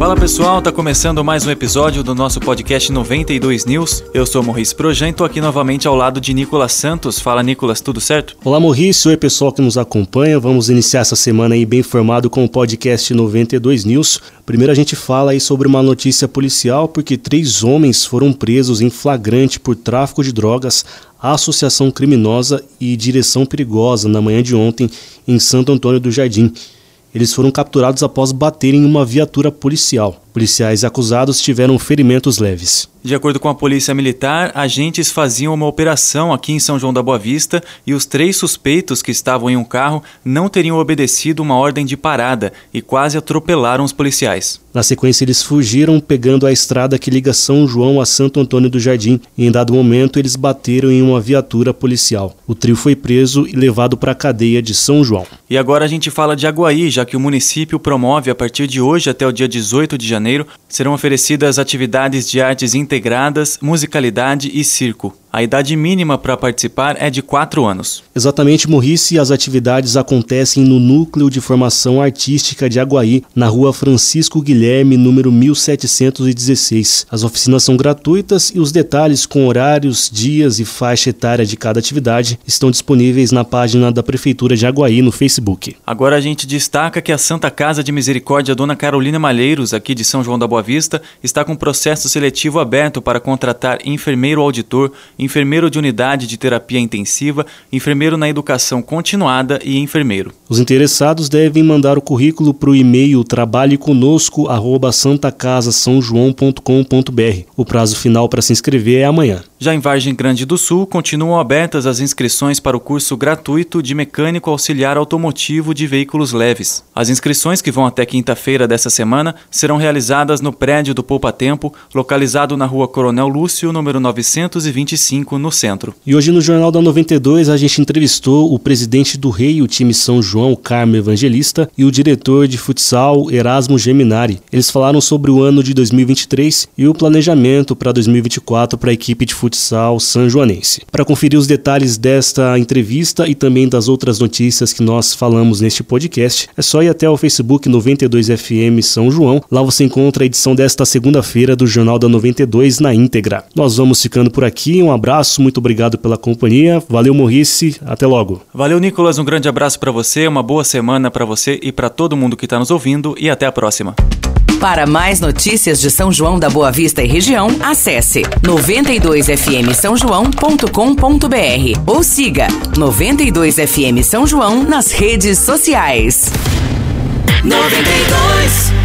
Fala pessoal, tá começando mais um episódio do nosso podcast 92 News. Eu sou Maurício Projan e tô aqui novamente ao lado de Nicolas Santos. Fala Nicolas, tudo certo? Olá Maurício, oi pessoal que nos acompanha. Vamos iniciar essa semana aí bem informado com o podcast 92 News. Primeiro a gente fala aí sobre uma notícia policial porque três homens foram presos em flagrante por tráfico de drogas, associação criminosa e direção perigosa na manhã de ontem em Santo Antônio do Jardim. Eles foram capturados após baterem em uma viatura policial. Policiais acusados tiveram ferimentos leves. De acordo com a Polícia Militar, agentes faziam uma operação aqui em São João da Boa Vista e os três suspeitos que estavam em um carro não teriam obedecido uma ordem de parada e quase atropelaram os policiais. Na sequência, eles fugiram pegando a estrada que liga São João a Santo Antônio do Jardim e, em dado momento, eles bateram em uma viatura policial. O trio foi preso e levado para a cadeia de São João. E agora a gente fala de Aguaí, já que o município promove a partir de hoje até o dia 18 de janeiro serão oferecidas atividades de artes integradas, musicalidade e circo. A idade mínima para participar é de 4 anos. Exatamente, Morrice, as atividades acontecem no Núcleo de Formação Artística de Aguaí, na rua Francisco Guilherme, número 1716. As oficinas são gratuitas e os detalhes com horários, dias e faixa etária de cada atividade estão disponíveis na página da Prefeitura de Aguaí no Facebook. Agora a gente destaca que a Santa Casa de Misericórdia Dona Carolina Malheiros, aqui de São João da Boa Vista, está com processo seletivo aberto para contratar enfermeiro auditor enfermeiro de unidade de terapia intensiva, enfermeiro na educação continuada e enfermeiro. Os interessados devem mandar o currículo para o e-mail trabalheconosco@santacasasaojoão.com.br. O prazo final para se inscrever é amanhã. Já em Vargem Grande do Sul, continuam abertas as inscrições para o curso gratuito de mecânico auxiliar automotivo de veículos leves. As inscrições, que vão até quinta-feira dessa semana, serão realizadas no prédio do Poupa Tempo, localizado na rua Coronel Lúcio, número 925, no centro. E hoje no Jornal da 92 a gente entrevistou o presidente do Rei, o time São João, Carmo Evangelista, e o diretor de futsal, Erasmo Geminari. Eles falaram sobre o ano de 2023 e o planejamento para 2024 para a equipe de futsal sanjoanense. Para conferir os detalhes desta entrevista e também das outras notícias que nós falamos neste podcast, é só ir até o Facebook 92FM São João. Lá você encontra a edição desta segunda-feira do Jornal da 92 na íntegra. Nós vamos ficando por aqui. Um abraço, muito obrigado pela companhia. Valeu, Morrice. Até logo. Valeu, Nicolas. Um grande abraço para você, uma boa semana para você e para todo mundo que está nos ouvindo e até a próxima. Para mais notícias de São João da Boa Vista e região, acesse 92fm São João.com.br ou siga 92fm São João nas redes sociais. 92